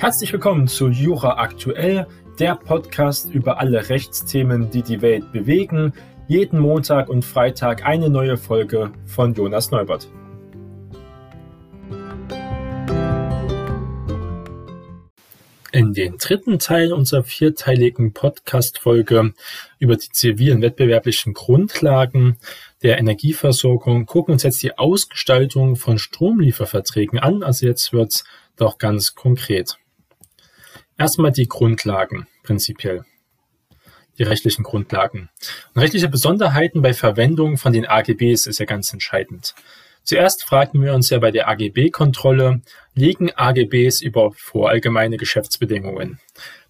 Herzlich willkommen zu Jura Aktuell, der Podcast über alle Rechtsthemen, die die Welt bewegen. Jeden Montag und Freitag eine neue Folge von Jonas Neubert. In den dritten Teil unserer vierteiligen Podcast-Folge über die zivilen wettbewerblichen Grundlagen der Energieversorgung gucken wir uns jetzt die Ausgestaltung von Stromlieferverträgen an. Also jetzt wird's doch ganz konkret. Erstmal die Grundlagen prinzipiell. Die rechtlichen Grundlagen. Und rechtliche Besonderheiten bei Verwendung von den AGBs ist ja ganz entscheidend. Zuerst fragen wir uns ja bei der AGB-Kontrolle, liegen AGBs überhaupt vor allgemeine Geschäftsbedingungen?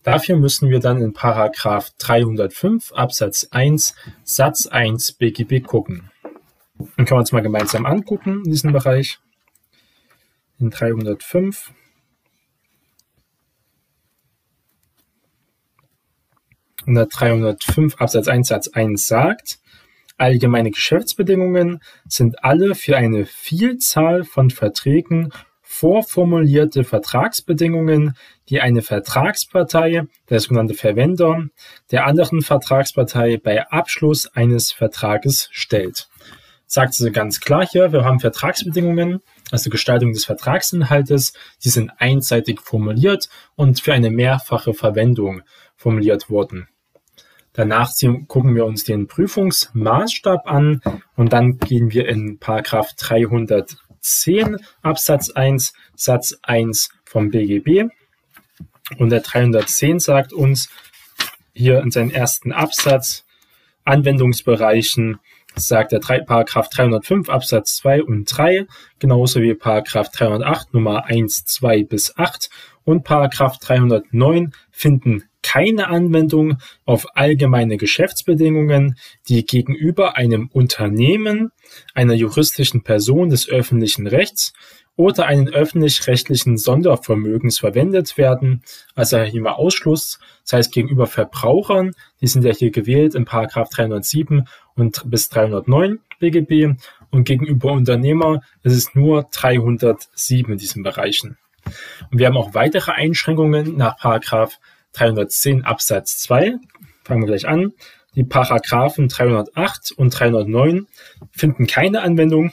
Dafür müssen wir dann in Paragraph 305 Absatz 1 Satz 1 BGB gucken. Dann können wir uns mal gemeinsam angucken in diesem Bereich. In 305 305 Absatz 1 Satz 1 sagt, allgemeine Geschäftsbedingungen sind alle für eine Vielzahl von Verträgen vorformulierte Vertragsbedingungen, die eine Vertragspartei, der sogenannte Verwender, der anderen Vertragspartei bei Abschluss eines Vertrages stellt. Sagt sie ganz klar hier, wir haben Vertragsbedingungen, also Gestaltung des Vertragsinhaltes, die sind einseitig formuliert und für eine mehrfache Verwendung formuliert worden. Danach gucken wir uns den Prüfungsmaßstab an und dann gehen wir in Paragraph 310 Absatz 1 Satz 1 vom BGB. Und der 310 sagt uns hier in seinem ersten Absatz Anwendungsbereichen sagt der 3, Paragraph 305 Absatz 2 und 3, genauso wie Paragraph 308 Nummer 1, 2 bis 8 und Paragraph 309 finden keine Anwendung auf allgemeine Geschäftsbedingungen, die gegenüber einem Unternehmen, einer juristischen Person des öffentlichen Rechts oder einen öffentlich-rechtlichen Sondervermögens verwendet werden. Also hier mal Ausschluss, das heißt gegenüber Verbrauchern, die sind ja hier gewählt in Paragraph 307 und bis 309 BGB und gegenüber Unternehmer ist es nur 307 in diesen Bereichen. Und wir haben auch weitere Einschränkungen nach Paragraph 310 Absatz 2. Fangen wir gleich an. Die Paragraphen 308 und 309 finden keine Anwendung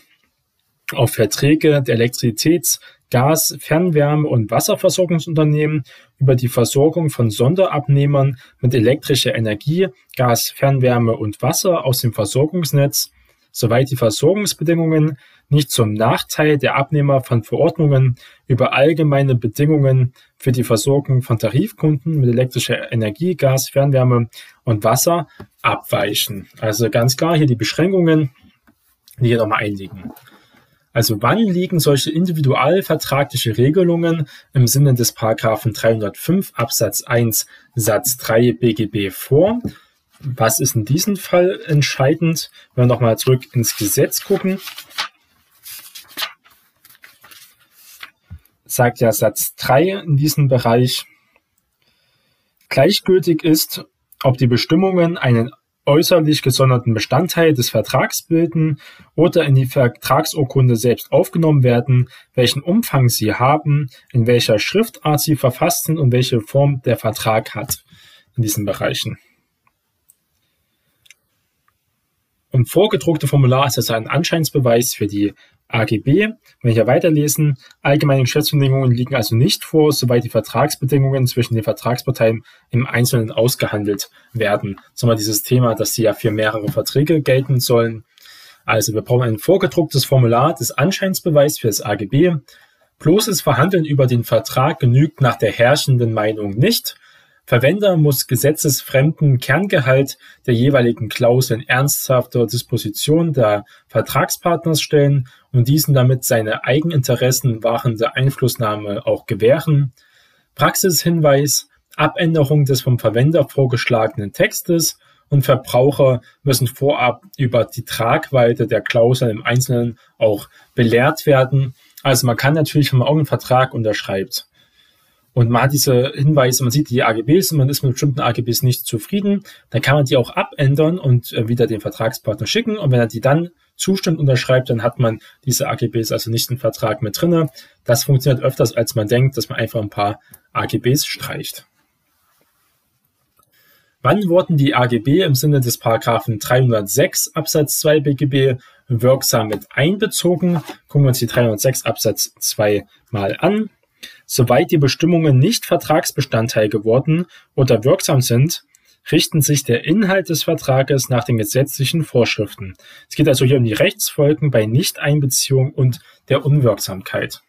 auf Verträge der Elektrizitäts-, Gas-, Fernwärme- und Wasserversorgungsunternehmen über die Versorgung von Sonderabnehmern mit elektrischer Energie, Gas, Fernwärme und Wasser aus dem Versorgungsnetz, soweit die Versorgungsbedingungen nicht zum Nachteil der Abnehmer von Verordnungen über allgemeine Bedingungen für die Versorgung von Tarifkunden mit elektrischer Energie, Gas, Fernwärme und Wasser abweichen. Also ganz klar hier die Beschränkungen, die hier nochmal einliegen. Also wann liegen solche individualvertragliche Regelungen im Sinne des Paragraphen 305 Absatz 1 Satz 3 BGB vor? Was ist in diesem Fall entscheidend? Wenn wir nochmal zurück ins Gesetz gucken, sagt ja Satz 3 in diesem Bereich, gleichgültig ist, ob die Bestimmungen einen äußerlich gesonderten Bestandteil des Vertrags bilden oder in die Vertragsurkunde selbst aufgenommen werden, welchen Umfang sie haben, in welcher Schriftart sie verfasst sind und welche Form der Vertrag hat in diesen Bereichen. Und vorgedruckte Formular ist also ein Anscheinsbeweis für die AGB. Wenn ich ja weiterlesen, allgemeine Geschäftsbedingungen liegen also nicht vor, soweit die Vertragsbedingungen zwischen den Vertragsparteien im Einzelnen ausgehandelt werden. Sondern dieses Thema, dass sie ja für mehrere Verträge gelten sollen. Also wir brauchen ein vorgedrucktes Formular des Anscheinsbeweis für das AGB. Bloßes Verhandeln über den Vertrag genügt nach der herrschenden Meinung nicht. Verwender muss gesetzesfremden Kerngehalt der jeweiligen Klausel in ernsthafter Disposition der Vertragspartners stellen und diesen damit seine Eigeninteressen wahrende Einflussnahme auch gewähren. Praxishinweis, Abänderung des vom Verwender vorgeschlagenen Textes und Verbraucher müssen vorab über die Tragweite der Klausel im Einzelnen auch belehrt werden. Also man kann natürlich, wenn man irgendeinen Vertrag unterschreibt, und man hat diese Hinweise, man sieht die AGBs und man ist mit bestimmten AGBs nicht zufrieden, dann kann man die auch abändern und äh, wieder den Vertragspartner schicken. Und wenn er die dann zustimmt, unterschreibt, dann hat man diese AGBs also nicht im Vertrag mit drinne. Das funktioniert öfters, als man denkt, dass man einfach ein paar AGBs streicht. Wann wurden die AGB im Sinne des Paragraphen 306 Absatz 2 BGB wirksam mit einbezogen? Gucken wir uns die 306 Absatz 2 mal an. Soweit die Bestimmungen nicht Vertragsbestandteil geworden oder wirksam sind, richten sich der Inhalt des Vertrages nach den gesetzlichen Vorschriften. Es geht also hier um die Rechtsfolgen bei Nichteinbeziehung und der Unwirksamkeit.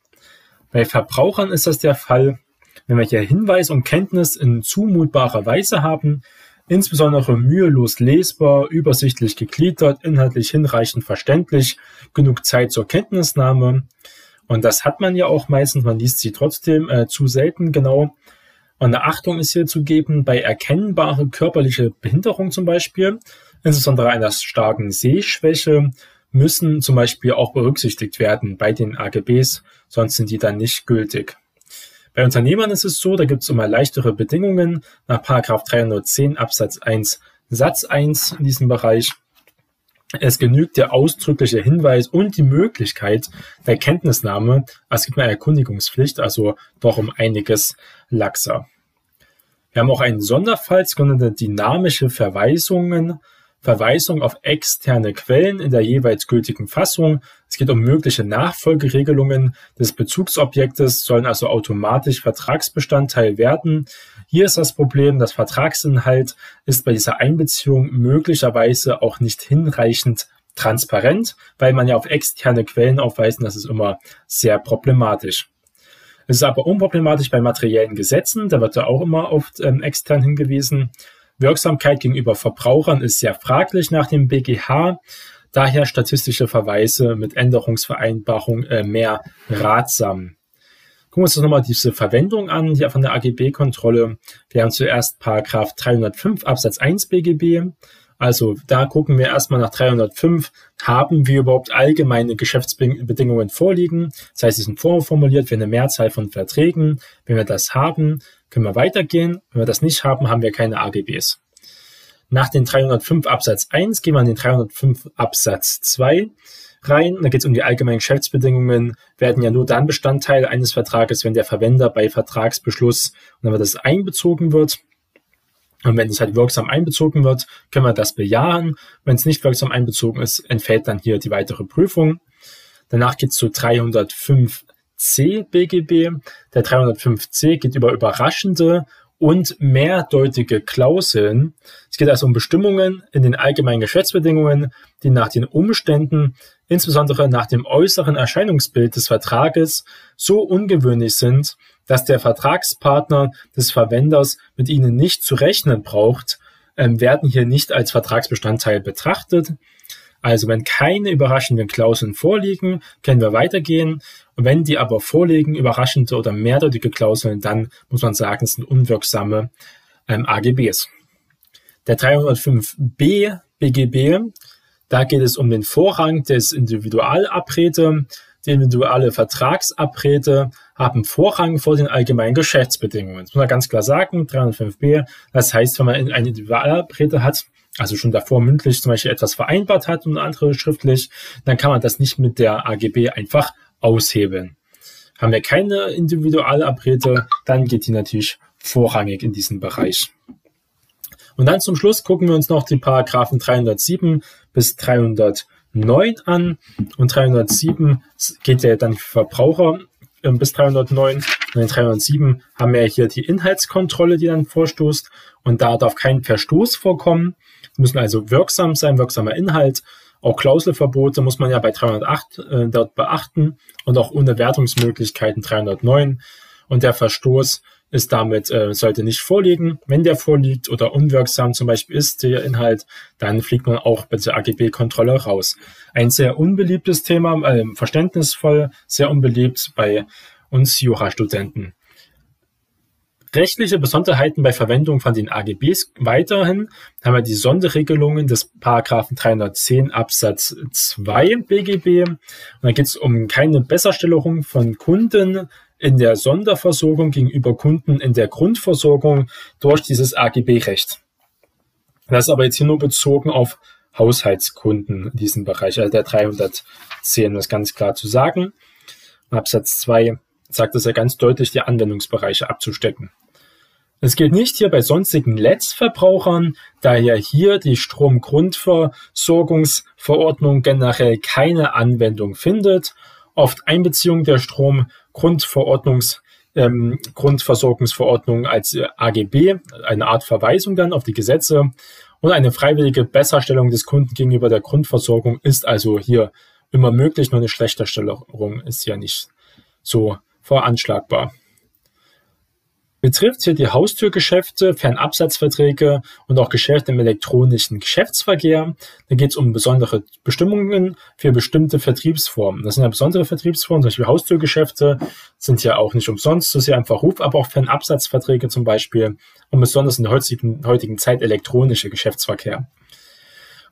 Bei Verbrauchern ist das der Fall, wenn wir hier Hinweis und Kenntnis in zumutbarer Weise haben, insbesondere mühelos lesbar, übersichtlich gegliedert, inhaltlich hinreichend verständlich, genug Zeit zur Kenntnisnahme. Und das hat man ja auch meistens, man liest sie trotzdem äh, zu selten genau. Und eine Achtung ist hier zu geben bei erkennbare körperliche Behinderung zum Beispiel, insbesondere einer starken Sehschwäche, müssen zum Beispiel auch berücksichtigt werden bei den AGBs, sonst sind die dann nicht gültig. Bei Unternehmern ist es so, da gibt es immer leichtere Bedingungen nach 310 Absatz 1 Satz 1 in diesem Bereich. Es genügt der ausdrückliche Hinweis und die Möglichkeit der Kenntnisnahme. Es gibt eine Erkundigungspflicht, also doch um einiges laxer. Wir haben auch einen Sonderfall, sogenannte dynamische Verweisungen. Verweisung auf externe Quellen in der jeweils gültigen Fassung. Es geht um mögliche Nachfolgeregelungen des Bezugsobjektes, sollen also automatisch Vertragsbestandteil werden. Hier ist das Problem, das Vertragsinhalt ist bei dieser Einbeziehung möglicherweise auch nicht hinreichend transparent, weil man ja auf externe Quellen aufweisen, das ist immer sehr problematisch. Es ist aber unproblematisch bei materiellen Gesetzen, da wird ja auch immer auf ähm, extern hingewiesen. Wirksamkeit gegenüber Verbrauchern ist sehr fraglich nach dem BGH. Daher statistische Verweise mit Änderungsvereinbarung äh, mehr ratsam. Gucken wir uns nochmal diese Verwendung an, hier von der AGB-Kontrolle. Wir haben zuerst Paragraph 305 Absatz 1 BGB. Also da gucken wir erstmal nach 305, haben wir überhaupt allgemeine Geschäftsbedingungen vorliegen? Das heißt, sie sind vorformuliert für eine Mehrzahl von Verträgen. Wenn wir das haben, können wir weitergehen. Wenn wir das nicht haben, haben wir keine AGBs. Nach den 305 Absatz 1 gehen wir an den 305 Absatz 2 rein. Da geht es um die allgemeinen Geschäftsbedingungen, werden ja nur dann Bestandteil eines Vertrages, wenn der Verwender bei Vertragsbeschluss und wenn das einbezogen wird. Und wenn es halt wirksam einbezogen wird, können wir das bejahen. Wenn es nicht wirksam einbezogen ist, entfällt dann hier die weitere Prüfung. Danach geht es zu 305 C BGB. Der 305c geht über überraschende und mehrdeutige Klauseln. Es geht also um Bestimmungen in den allgemeinen Geschäftsbedingungen, die nach den Umständen, insbesondere nach dem äußeren Erscheinungsbild des Vertrages, so ungewöhnlich sind, dass der Vertragspartner des Verwenders mit ihnen nicht zu rechnen braucht, ähm, werden hier nicht als Vertragsbestandteil betrachtet. Also wenn keine überraschenden Klauseln vorliegen, können wir weitergehen. Wenn die aber vorliegen, überraschende oder mehrdeutige Klauseln, dann muss man sagen, es sind unwirksame ähm, AGBs. Der 305b BGB, da geht es um den Vorrang des Individualabrede. Die individuelle Vertragsabrede haben Vorrang vor den allgemeinen Geschäftsbedingungen. Das muss man ganz klar sagen, 305b. Das heißt, wenn man eine Individualabrede hat, also schon davor mündlich zum Beispiel etwas vereinbart hat und andere schriftlich, dann kann man das nicht mit der AGB einfach aushebeln. Haben wir keine Individualabrede, dann geht die natürlich vorrangig in diesen Bereich. Und dann zum Schluss gucken wir uns noch die Paragraphen 307 bis 309 an. Und 307 geht ja dann für Verbraucher äh, bis 309. Und in 307 haben wir hier die Inhaltskontrolle, die dann vorstoßt. Und da darf kein Verstoß vorkommen müssen also wirksam sein, wirksamer Inhalt. Auch Klauselverbote muss man ja bei 308 äh, dort beachten und auch ohne Wertungsmöglichkeiten 309. Und der Verstoß ist damit, äh, sollte nicht vorliegen. Wenn der vorliegt oder unwirksam zum Beispiel ist der Inhalt, dann fliegt man auch bei der AGB-Kontrolle raus. Ein sehr unbeliebtes Thema, äh, verständnisvoll, sehr unbeliebt bei uns Jurastudenten. Rechtliche Besonderheiten bei Verwendung von den AGBs weiterhin haben wir die Sonderregelungen des Paragraphen 310 Absatz 2 BGB. Und da geht es um keine Besserstellung von Kunden in der Sonderversorgung gegenüber Kunden in der Grundversorgung durch dieses AGB-Recht. Das ist aber jetzt hier nur bezogen auf Haushaltskunden in diesem Bereich, also der 310, um das ganz klar zu sagen. Absatz 2 sagt es ja ganz deutlich, die Anwendungsbereiche abzustecken. Es gilt nicht hier bei sonstigen Letztverbrauchern, da ja hier die Stromgrundversorgungsverordnung generell keine Anwendung findet. Oft Einbeziehung der Stromgrundverordnungs ähm, Grundversorgungsverordnung als äh, AGB, eine Art Verweisung dann auf die Gesetze. Und eine freiwillige Besserstellung des Kunden gegenüber der Grundversorgung ist also hier immer möglich, nur eine Schlechterstellung ist ja nicht so veranschlagbar betrifft hier die Haustürgeschäfte, Fernabsatzverträge und auch Geschäfte im elektronischen Geschäftsverkehr. Da geht es um besondere Bestimmungen für bestimmte Vertriebsformen. Das sind ja besondere Vertriebsformen, zum Beispiel Haustürgeschäfte sind ja auch nicht umsonst, so sehr einfach Ruf, aber auch Fernabsatzverträge zum Beispiel und besonders in der heutigen, heutigen Zeit elektronische Geschäftsverkehr.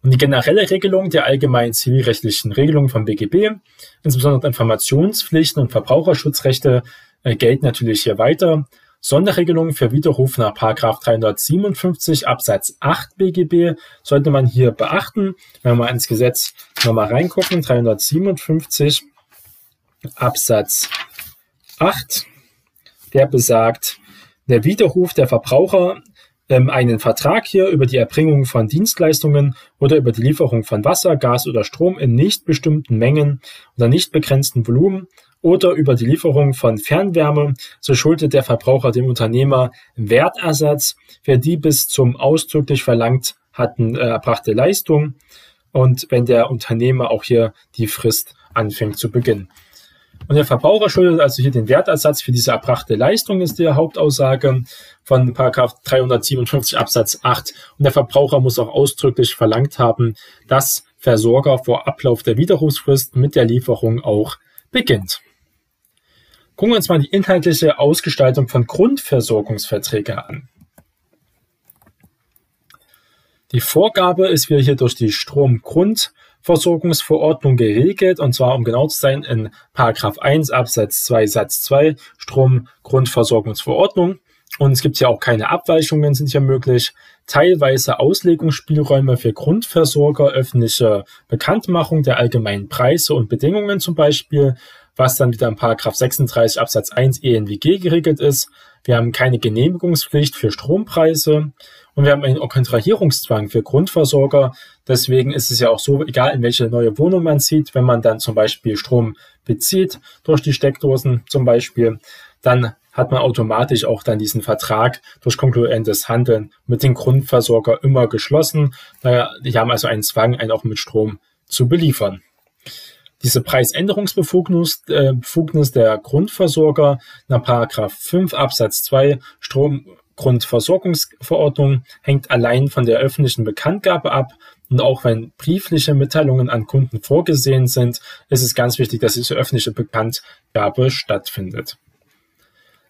Und die generelle Regelung der allgemeinen zivilrechtlichen Regelungen vom BGB, insbesondere Informationspflichten und Verbraucherschutzrechte, äh, gelten natürlich hier weiter. Sonderregelungen für Widerruf nach 357 Absatz 8 BGB sollte man hier beachten. Wenn wir mal ins Gesetz nochmal reingucken, 357 Absatz 8, der besagt, der Widerruf der Verbraucher ähm, einen Vertrag hier über die Erbringung von Dienstleistungen oder über die Lieferung von Wasser, Gas oder Strom in nicht bestimmten Mengen oder nicht begrenzten Volumen oder über die Lieferung von Fernwärme, so schuldet der Verbraucher dem Unternehmer Wertersatz für die bis zum ausdrücklich verlangt hatten äh, erbrachte Leistung und wenn der Unternehmer auch hier die Frist anfängt zu beginnen. Und der Verbraucher schuldet also hier den Wertersatz für diese erbrachte Leistung, ist die Hauptaussage von 357 Absatz 8. Und der Verbraucher muss auch ausdrücklich verlangt haben, dass Versorger vor Ablauf der Widerrufsfrist mit der Lieferung auch beginnt. Gucken wir uns mal die inhaltliche Ausgestaltung von Grundversorgungsverträgen an. Die Vorgabe ist wieder hier durch die Stromgrundversorgungsverordnung geregelt, und zwar, um genau zu sein, in Paragraph 1 Absatz 2 Satz 2 Stromgrundversorgungsverordnung. Und es gibt ja auch keine Abweichungen, sind hier möglich. Teilweise Auslegungsspielräume für Grundversorger, öffentliche Bekanntmachung der allgemeinen Preise und Bedingungen zum Beispiel, was dann wieder in Paragraph 36 Absatz 1 ENWG geregelt ist. Wir haben keine Genehmigungspflicht für Strompreise und wir haben einen Kontrahierungszwang für Grundversorger. Deswegen ist es ja auch so, egal in welche neue Wohnung man zieht, wenn man dann zum Beispiel Strom bezieht durch die Steckdosen zum Beispiel, dann hat man automatisch auch dann diesen Vertrag durch konkurrentes Handeln mit dem Grundversorger immer geschlossen. Die haben also einen Zwang, einen auch mit Strom zu beliefern. Diese Preisänderungsbefugnis äh, Befugnis der Grundversorger nach Paragraph 5 Absatz 2 Stromgrundversorgungsverordnung hängt allein von der öffentlichen Bekanntgabe ab. Und auch wenn briefliche Mitteilungen an Kunden vorgesehen sind, ist es ganz wichtig, dass diese öffentliche Bekanntgabe stattfindet.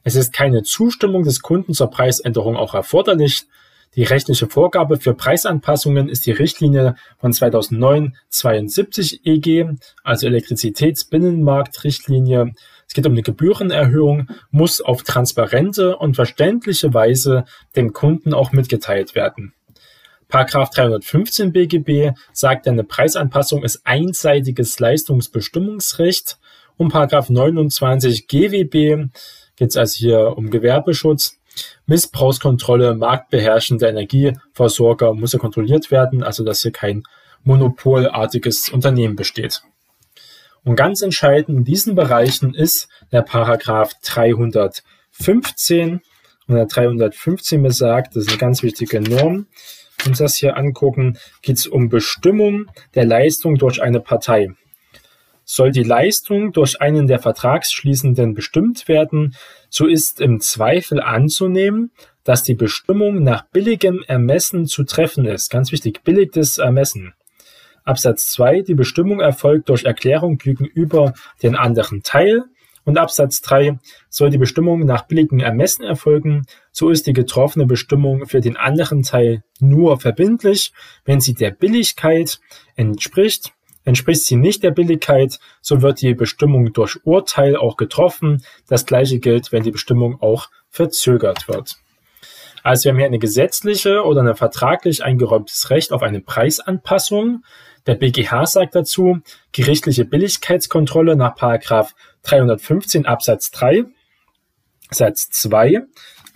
Es ist keine Zustimmung des Kunden zur Preisänderung auch erforderlich. Die rechtliche Vorgabe für Preisanpassungen ist die Richtlinie von 2009-72 EG, also Elektrizitätsbinnenmarktrichtlinie. Es geht um eine Gebührenerhöhung, muss auf transparente und verständliche Weise dem Kunden auch mitgeteilt werden. Paragraph 315 BGB sagt, eine Preisanpassung ist einseitiges Leistungsbestimmungsrecht. Und Paragraph 29 GWB geht es also hier um Gewerbeschutz. Missbrauchskontrolle, marktbeherrschende Energieversorger muss ja kontrolliert werden, also dass hier kein monopolartiges Unternehmen besteht. Und ganz entscheidend in diesen Bereichen ist der Paragraph 315. Und der 315 besagt, das ist eine ganz wichtige Norm, uns das hier angucken, geht es um Bestimmung der Leistung durch eine Partei. Soll die Leistung durch einen der Vertragsschließenden bestimmt werden, so ist im Zweifel anzunehmen, dass die Bestimmung nach billigem Ermessen zu treffen ist. Ganz wichtig, billiges Ermessen. Absatz 2, die Bestimmung erfolgt durch Erklärung gegenüber den anderen Teil. Und Absatz 3, soll die Bestimmung nach billigem Ermessen erfolgen, so ist die getroffene Bestimmung für den anderen Teil nur verbindlich, wenn sie der Billigkeit entspricht Entspricht sie nicht der Billigkeit, so wird die Bestimmung durch Urteil auch getroffen. Das gleiche gilt, wenn die Bestimmung auch verzögert wird. Also wir haben hier eine gesetzliche oder eine vertraglich eingeräumtes Recht auf eine Preisanpassung. Der BGH sagt dazu, gerichtliche Billigkeitskontrolle nach Paragraph 315 Absatz 3 Satz 2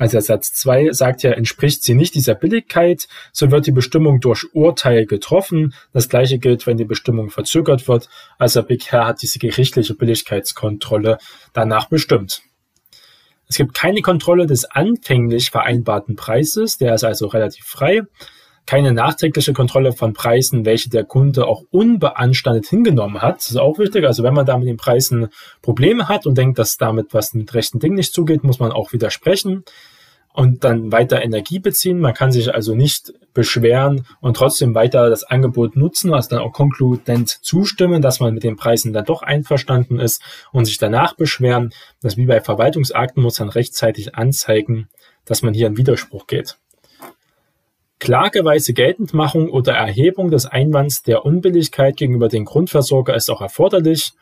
also der Satz 2 sagt ja, entspricht sie nicht dieser Billigkeit, so wird die Bestimmung durch Urteil getroffen. Das gleiche gilt, wenn die Bestimmung verzögert wird. Also BGH hat diese gerichtliche Billigkeitskontrolle danach bestimmt. Es gibt keine Kontrolle des anfänglich vereinbarten Preises, der ist also relativ frei. Keine nachträgliche Kontrolle von Preisen, welche der Kunde auch unbeanstandet hingenommen hat. Das ist auch wichtig. Also wenn man da mit den Preisen Probleme hat und denkt, dass damit was mit rechten Dingen nicht zugeht, muss man auch widersprechen und dann weiter Energie beziehen. Man kann sich also nicht beschweren und trotzdem weiter das Angebot nutzen, also dann auch konkludent zustimmen, dass man mit den Preisen dann doch einverstanden ist und sich danach beschweren. Das wie bei Verwaltungsakten muss dann rechtzeitig anzeigen, dass man hier in Widerspruch geht. Klageweise Geltendmachung oder Erhebung des Einwands der Unbilligkeit gegenüber dem Grundversorger ist auch erforderlich.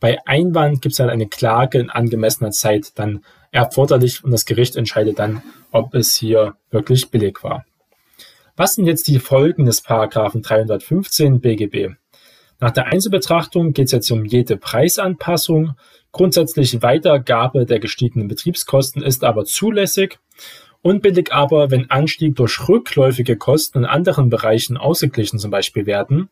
Bei Einwand gibt es dann eine Klage in angemessener Zeit dann erforderlich und das Gericht entscheidet dann, ob es hier wirklich billig war. Was sind jetzt die Folgen des Paragraphen 315 BGB? Nach der Einzelbetrachtung geht es jetzt um jede Preisanpassung. Grundsätzlich Weitergabe der gestiegenen Betriebskosten ist aber zulässig. Unbillig aber, wenn Anstieg durch rückläufige Kosten in anderen Bereichen ausgeglichen zum Beispiel werden.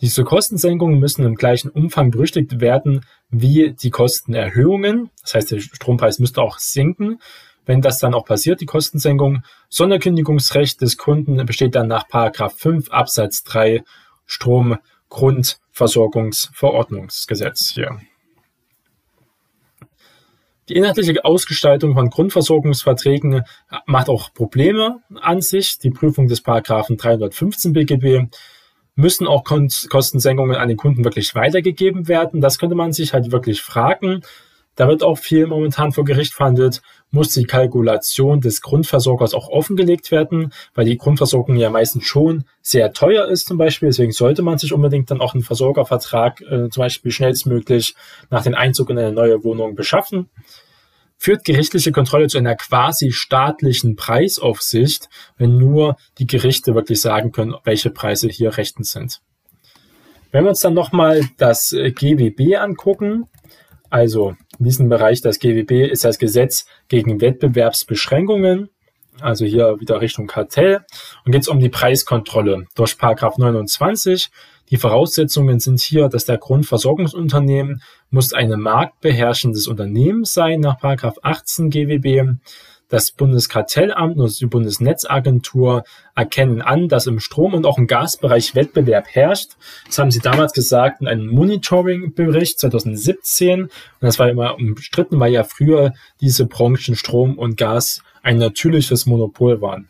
Diese Kostensenkungen müssen im gleichen Umfang berücksichtigt werden wie die Kostenerhöhungen. Das heißt, der Strompreis müsste auch sinken. Wenn das dann auch passiert, die Kostensenkung, Sonderkündigungsrecht des Kunden besteht dann nach 5 Absatz 3 Stromgrundversorgungsverordnungsgesetz hier. Die inhaltliche Ausgestaltung von Grundversorgungsverträgen macht auch Probleme an sich. Die Prüfung des Paragraphen 315 BGB müssen auch Kostensenkungen an den Kunden wirklich weitergegeben werden? Das könnte man sich halt wirklich fragen. Da wird auch viel momentan vor Gericht verhandelt. Muss die Kalkulation des Grundversorgers auch offengelegt werden, weil die Grundversorgung ja meistens schon sehr teuer ist zum Beispiel. Deswegen sollte man sich unbedingt dann auch einen Versorgervertrag äh, zum Beispiel schnellstmöglich nach dem Einzug in eine neue Wohnung beschaffen führt gerichtliche Kontrolle zu einer quasi staatlichen Preisaufsicht, wenn nur die Gerichte wirklich sagen können, welche Preise hier rechtens sind. Wenn wir uns dann nochmal das äh, GWB angucken, also in diesem Bereich das GWB ist das Gesetz gegen Wettbewerbsbeschränkungen, also hier wieder Richtung Kartell, und geht es um die Preiskontrolle durch Paragraph 29 die Voraussetzungen sind hier, dass der Grundversorgungsunternehmen muss ein marktbeherrschendes Unternehmen sein nach 18 GWB. Das Bundeskartellamt und die Bundesnetzagentur erkennen an, dass im Strom- und auch im Gasbereich Wettbewerb herrscht. Das haben sie damals gesagt in einem Monitoring-Bericht 2017. Und das war immer umstritten, weil ja früher diese Branchen Strom und Gas ein natürliches Monopol waren.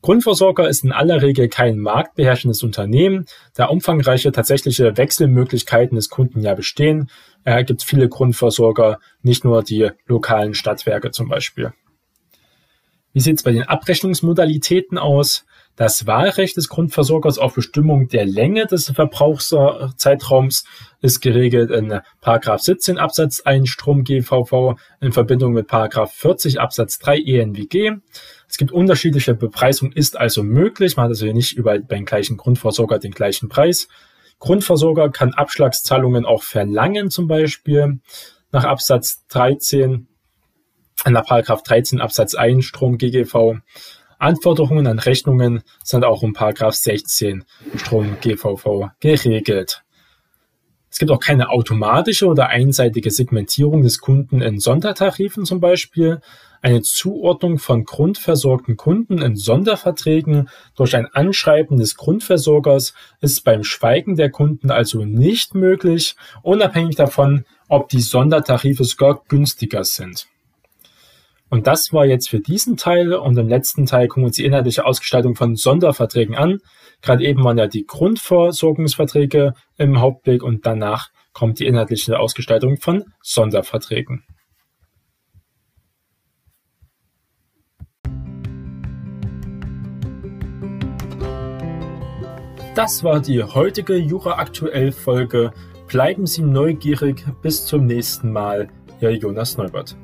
Grundversorger ist in aller Regel kein marktbeherrschendes Unternehmen, da umfangreiche tatsächliche Wechselmöglichkeiten des Kunden ja bestehen. Er gibt viele Grundversorger, nicht nur die lokalen Stadtwerke zum Beispiel. Wie sieht es bei den Abrechnungsmodalitäten aus? Das Wahlrecht des Grundversorgers auf Bestimmung der Länge des Verbrauchszeitraums ist geregelt in 17 Absatz 1 Strom GVV in Verbindung mit 40 Absatz 3 ENWG. Es gibt unterschiedliche Bepreisung, ist also möglich. Man hat also nicht überall beim gleichen Grundversorger den gleichen Preis. Grundversorger kann Abschlagszahlungen auch verlangen, zum Beispiel nach Absatz 13, nach Paragraph 13 Absatz 1 Strom GGV. Anforderungen an Rechnungen sind auch um Paragraph 16 Strom GVV geregelt. Es gibt auch keine automatische oder einseitige Segmentierung des Kunden in Sondertarifen zum Beispiel. Eine Zuordnung von grundversorgten Kunden in Sonderverträgen durch ein Anschreiben des Grundversorgers ist beim Schweigen der Kunden also nicht möglich, unabhängig davon, ob die Sondertarife sogar günstiger sind. Und das war jetzt für diesen Teil und im letzten Teil gucken wir uns die inhaltliche Ausgestaltung von Sonderverträgen an. Gerade eben waren ja die Grundversorgungsverträge im Hauptblick und danach kommt die inhaltliche Ausgestaltung von Sonderverträgen. Das war die heutige Jura aktuell Folge. Bleiben Sie neugierig. Bis zum nächsten Mal. Ihr Jonas Neubert.